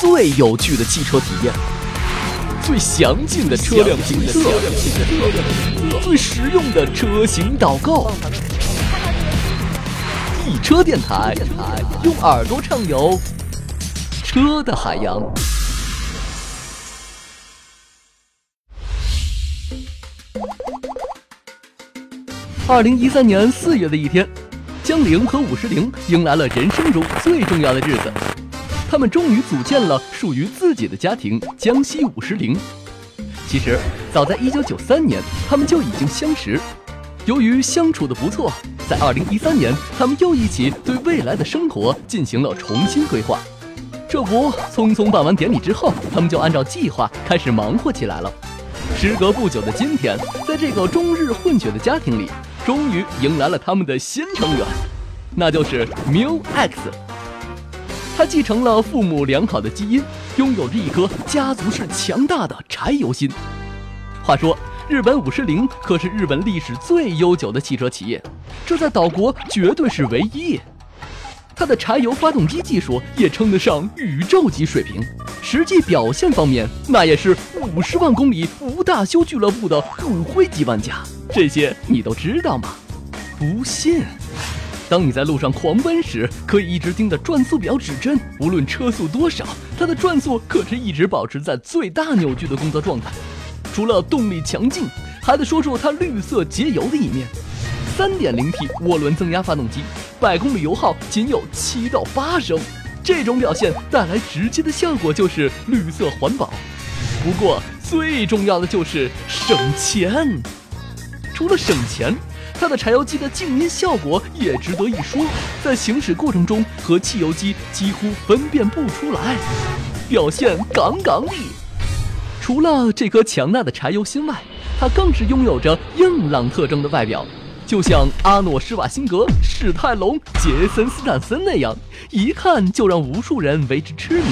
最有趣的汽车体验，最详尽的车辆评测，最实用的车型导购。易车电台，用耳朵畅游车的海洋。二零一三年四月的一天，江铃和五十铃迎来了人生中最重要的日子。他们终于组建了属于自己的家庭——江西五十铃。其实，早在一九九三年，他们就已经相识。由于相处的不错，在二零一三年，他们又一起对未来的生活进行了重新规划。这不，匆匆办完典礼之后，他们就按照计划开始忙活起来了。时隔不久的今天，在这个终日混血的家庭里，终于迎来了他们的新成员，那就是 Miu X。他继承了父母良好的基因，拥有着一颗家族式强大的柴油心。话说，日本五十铃可是日本历史最悠久的汽车企业，这在岛国绝对是唯一。它的柴油发动机技术也称得上宇宙级水平，实际表现方面那也是五十万公里无大修俱乐部的骨灰级玩家。这些你都知道吗？不信。当你在路上狂奔时，可以一直盯着转速表指针，无论车速多少，它的转速可是一直保持在最大扭矩的工作状态。除了动力强劲，还得说说它绿色节油的一面。3.0T 涡轮增压发动机，百公里油耗仅有七到八升，这种表现带来直接的效果就是绿色环保。不过最重要的就是省钱。除了省钱。它的柴油机的静音效果也值得一说，在行驶过程中和汽油机几乎分辨不出来，表现杠杠的。除了这颗强大的柴油心外，它更是拥有着硬朗特征的外表，就像阿诺施瓦辛格、史泰龙、杰森斯坦森那样，一看就让无数人为之痴迷。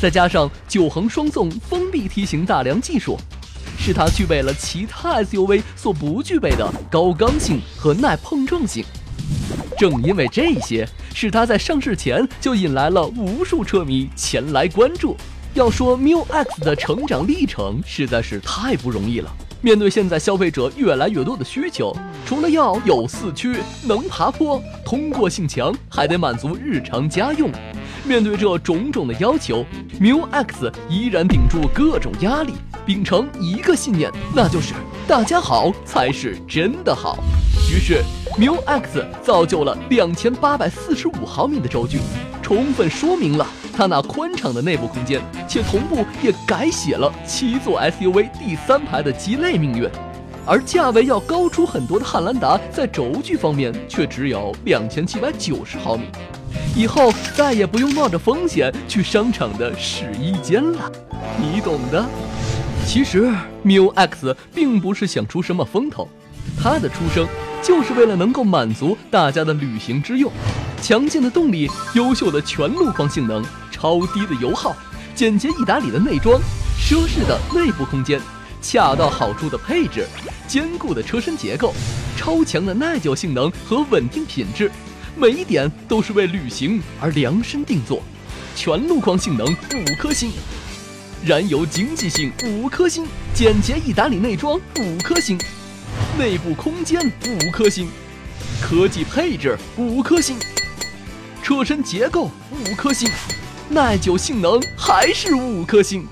再加上九横双纵封闭梯形大梁技术。使它具备了其他 SUV 所不具备的高刚性和耐碰撞性。正因为这些，使它在上市前就引来了无数车迷前来关注。要说 Miu X 的成长历程实在是太不容易了。面对现在消费者越来越多的需求，除了要有四驱、能爬坡、通过性强，还得满足日常家用。面对这种种的要求，Miu X 依然顶住各种压力。秉承一个信念，那就是大家好才是真的好。于是，Miu X 造就了两千八百四十五毫米的轴距，充分说明了它那宽敞的内部空间，且同步也改写了七座 SUV 第三排的鸡肋命运。而价位要高出很多的汉兰达，在轴距方面却只有两千七百九十毫米。以后再也不用冒着风险去商场的试衣间了，你懂的。其实，Miu X 并不是想出什么风头，它的出生就是为了能够满足大家的旅行之用。强劲的动力、优秀的全路况性能、超低的油耗、简洁易打理的内装、奢侈的内部空间、恰到好处的配置、坚固的车身结构、超强的耐久性能和稳定品质，每一点都是为旅行而量身定做。全路况性能五颗星。燃油经济性五颗星，简洁易打理内装五颗星，内部空间五颗星，科技配置五颗星，车身结构五颗星，耐久性能还是五颗星。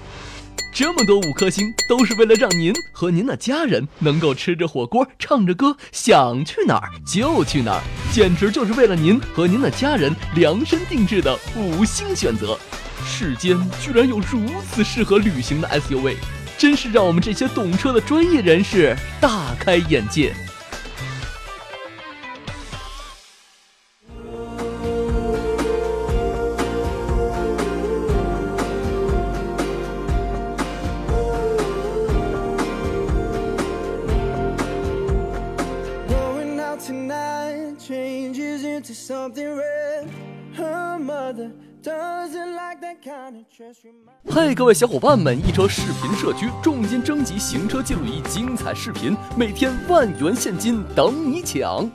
这么多五颗星，都是为了让您和您的家人能够吃着火锅，唱着歌，想去哪儿就去哪儿，简直就是为了您和您的家人量身定制的五星选择。世间居然有如此适合旅行的 SUV，真是让我们这些懂车的专业人士大开眼界。嘿，各位小伙伴们！一车视频社区重金征集行车记录仪精彩视频，每天万元现金等你抢。